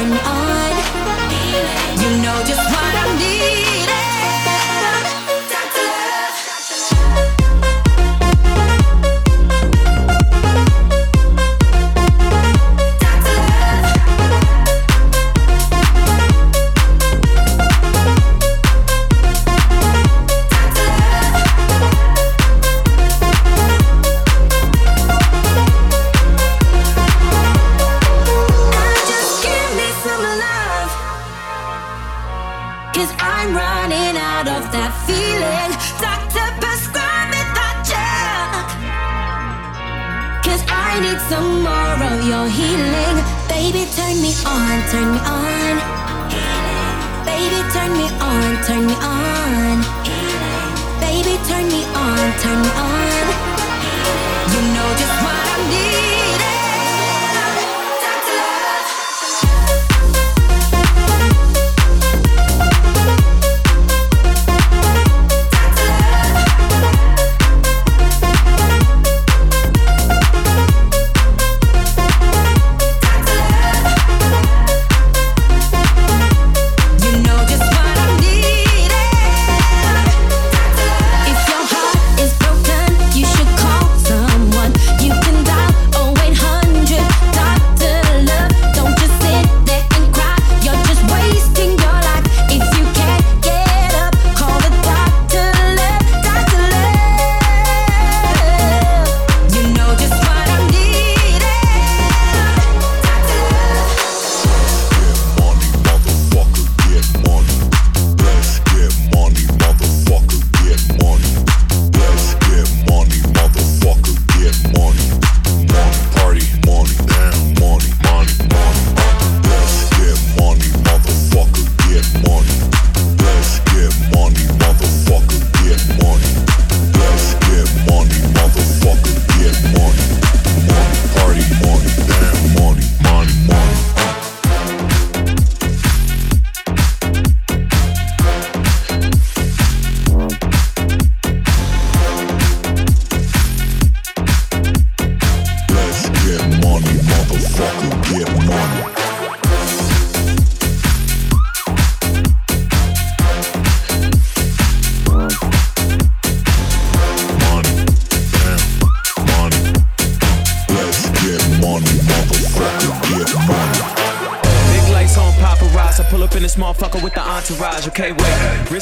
and me on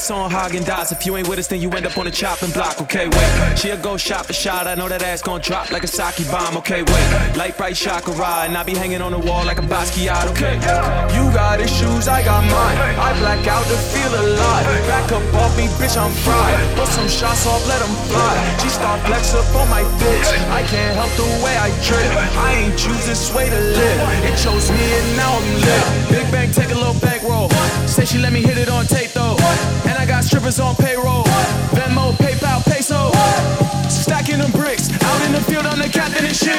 On Häagen-Dazs. If you ain't with us, then you end up on the chopping block. Okay, wait. She'll go shot for shot. I know that ass gon' drop like a sake bomb. Okay, wait. Light bright chakra, and I be hanging on the wall like a Basquiat. Okay. You got issues, I got mine. I black out to feel alive. Back up off me, bitch, I'm fried. Put some shots off, let them fly. She start flex up on my bitch. I can't help the way I trip. I ain't choose this way to live. It chose me and now I'm lit. Big bang, take a little bankroll. Say she let me hit it on tape though. Strippers on payroll. Venmo, PayPal, peso. Stacking them bricks. Out in the field, I'm the captain and shit.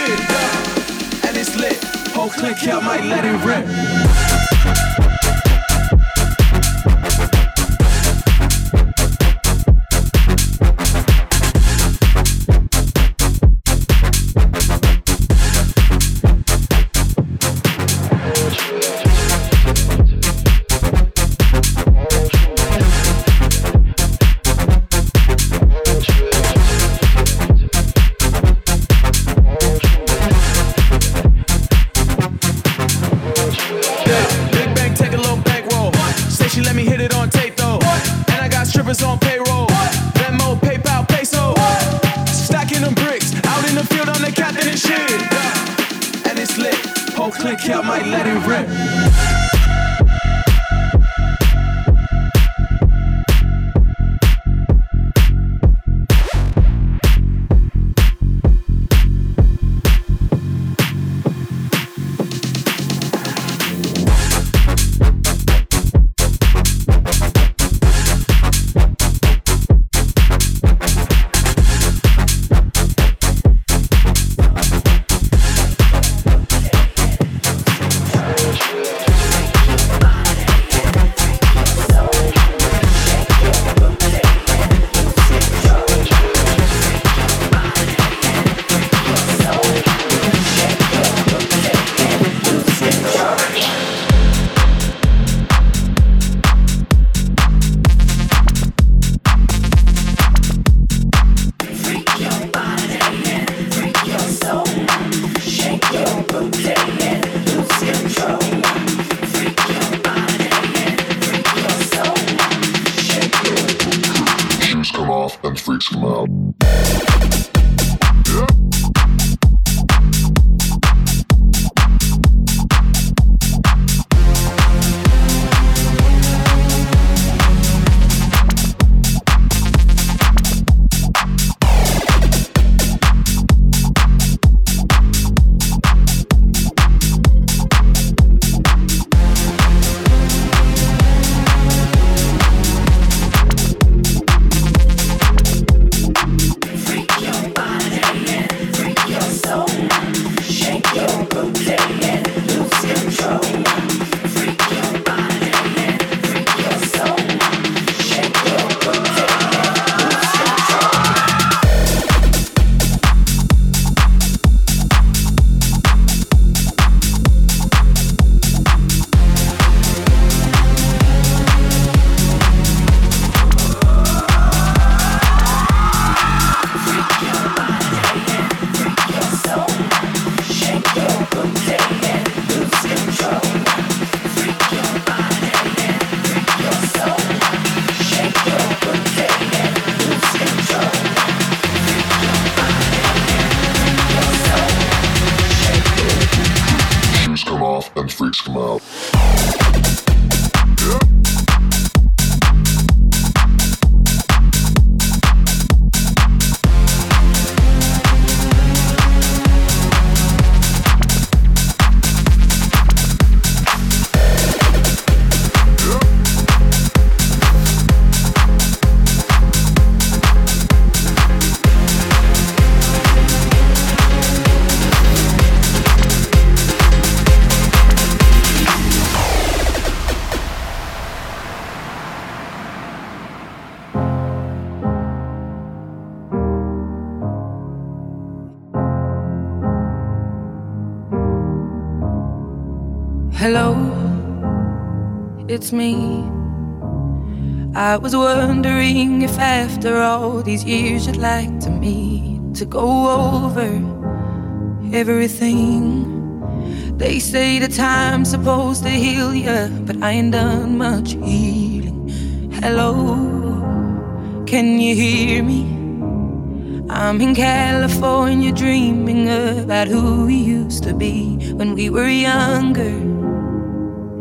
And it's lit. Whole click, y'all might let it rip. It's me. I was wondering if after all these years you'd like to meet to go over everything. They say the time's supposed to heal you, but I ain't done much healing. Hello, can you hear me? I'm in California dreaming about who we used to be when we were younger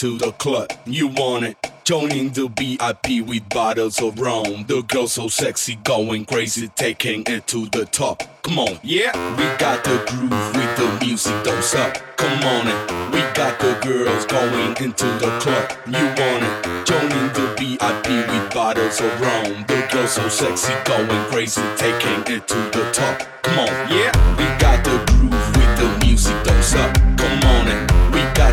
To the club. You want it? Joining the VIP with bottles of rum. The girl so sexy, going crazy, taking it to the top. Come on, yeah, we got the groove with the music, don't stop. Come on, it. we got the girls going into the club. You want it? Joining the VIP with bottles of rum. The girl so sexy, going crazy, taking it to the top. Come on, yeah, we got the groove with the music, don't stop.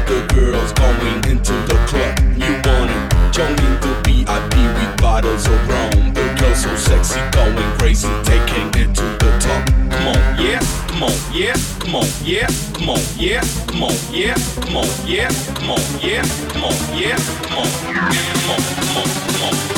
The girls going into the club. You want it? Joining the VIP with bottles of rum. The girl so sexy, going crazy, taking it to the top. Come on, yeah, come on, yeah, come on, yeah, come on, yeah, come on, yeah, come on, yeah, come on, yeah, come on, yeah, come on, come on, come on, come on,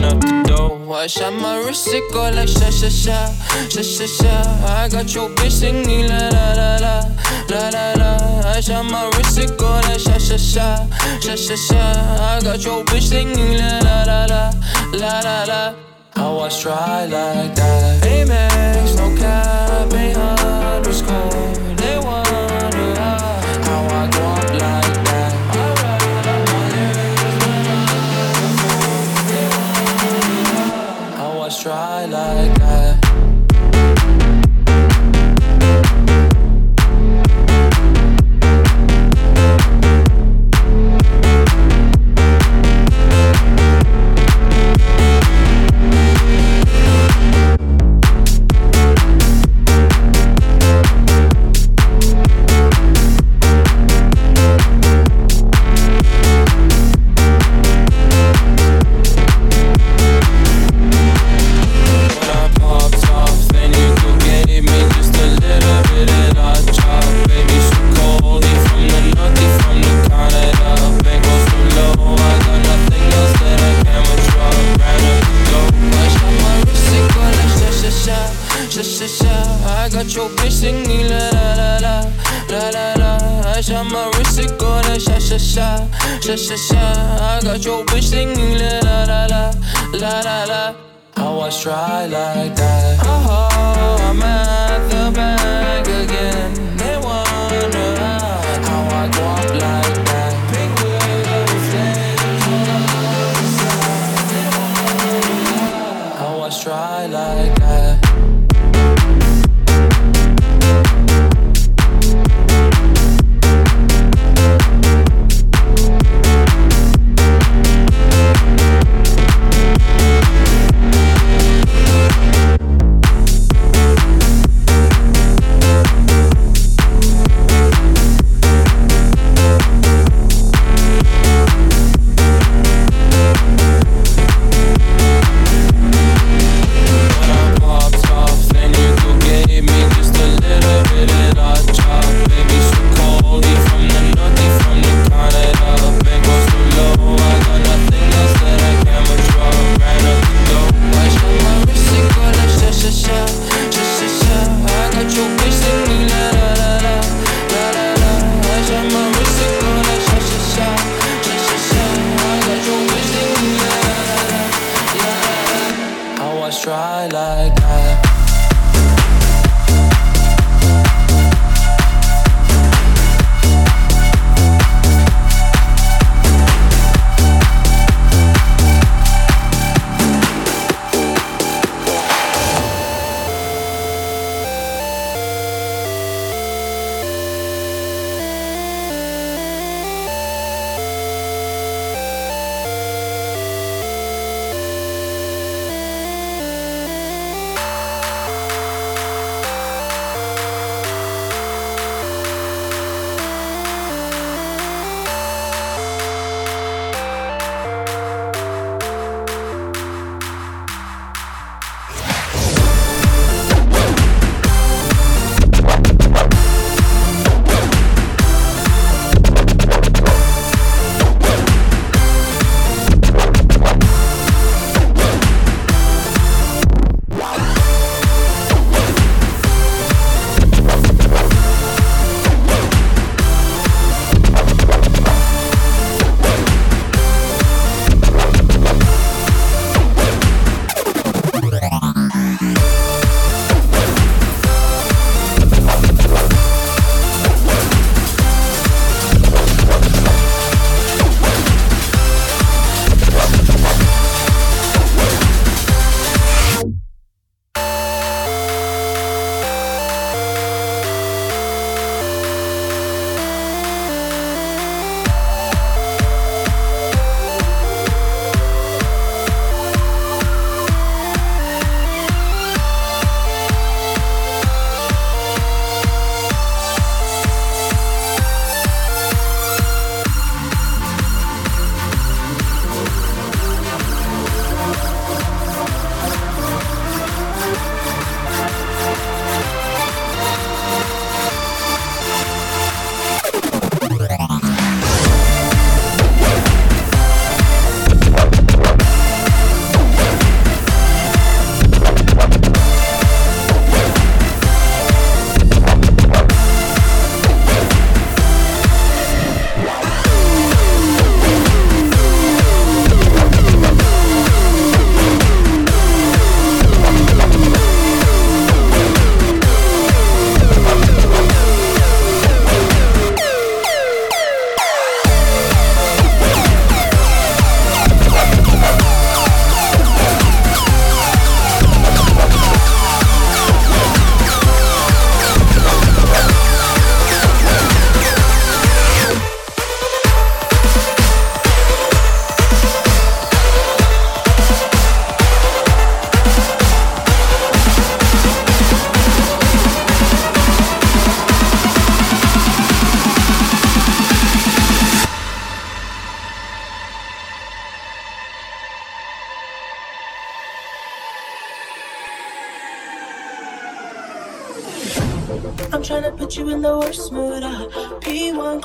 ran the dough. I shot my wrist, it go like sha sha sha, sha sha sha. I got your bitch singing la la la la, la la la. I shot my wrist, it go like sha sha sha, sha sha sha. I got your bitch singing la la la la, la la la. I was dry like that. Amex, no cap, ain't. shot, my wrist it go that shot, shot, shot, shot, shot, shot. I got your bitch singing la la la la la la la. How I try like that? Oh, I'm at the bank again.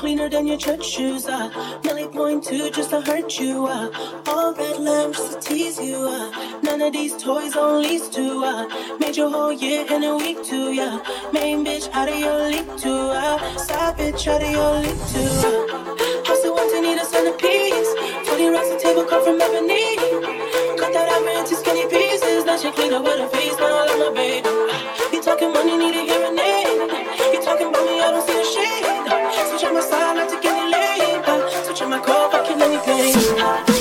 Cleaner than your church shoes. Uh. Millie point two just to hurt you. Uh. All red lamps just to tease you. Uh. None of these toys on lease to. Uh. Made your whole year in a week too. Yeah. Main bitch out of your league too. Uh. Side bitch out of your league too. Uh. House it wants to need a centerpiece. 20 racks a table cut from ebony. Cut that out into skinny pieces. Now she clean up with her face. Now I love my baby. You talking money, need a hearing aid. You talking about me, I don't see a shade. Switch on my side, not get any laid. Switch on my core, fucking anything.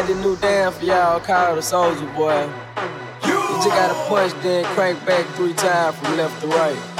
got the new dance for y'all called the Soldier Boy. You just gotta punch, then crank back three times from left to right.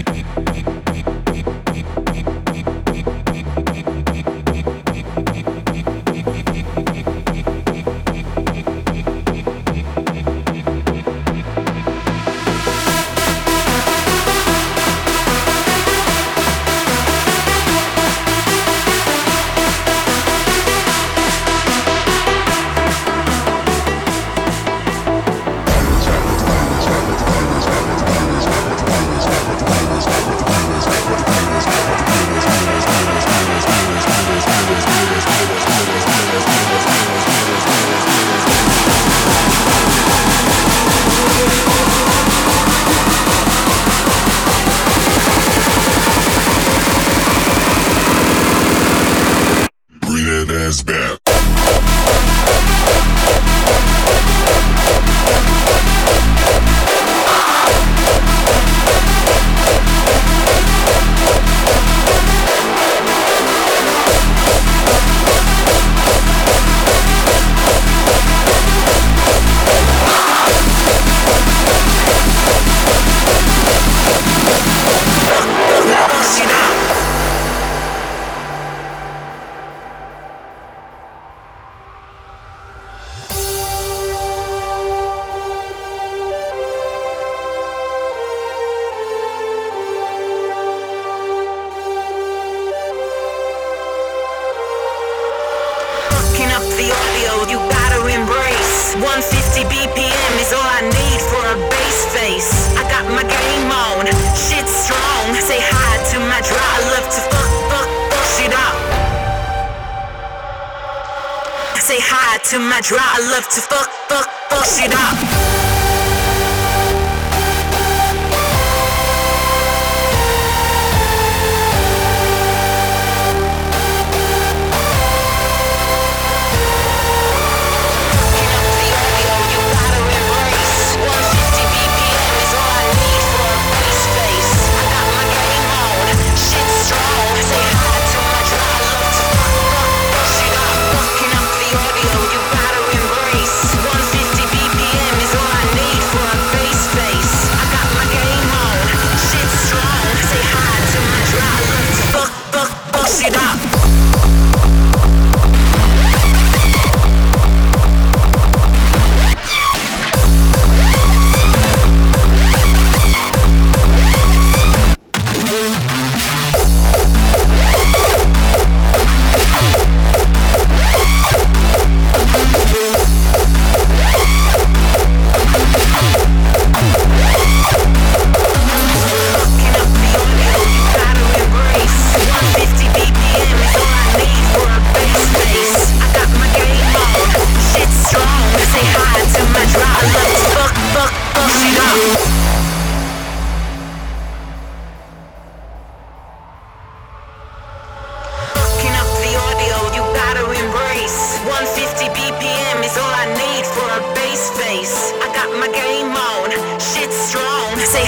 The audio, you gotta embrace. 150 BPM is all I need for a bass face. I got my game on, shit strong. Say hi to my dry, I love to fuck, fuck, fuck shit up. Say hi to my dry, I love to fuck, fuck, fuck shit up.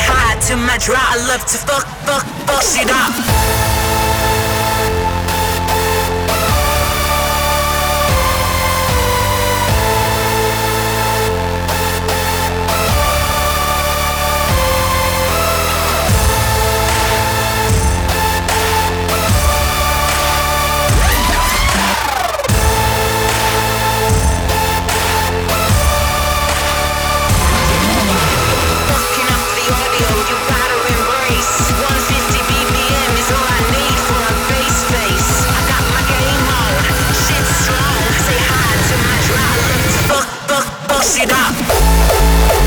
Say hi to my drop. I love to fuck, fuck, fuck shit up. Atlântida.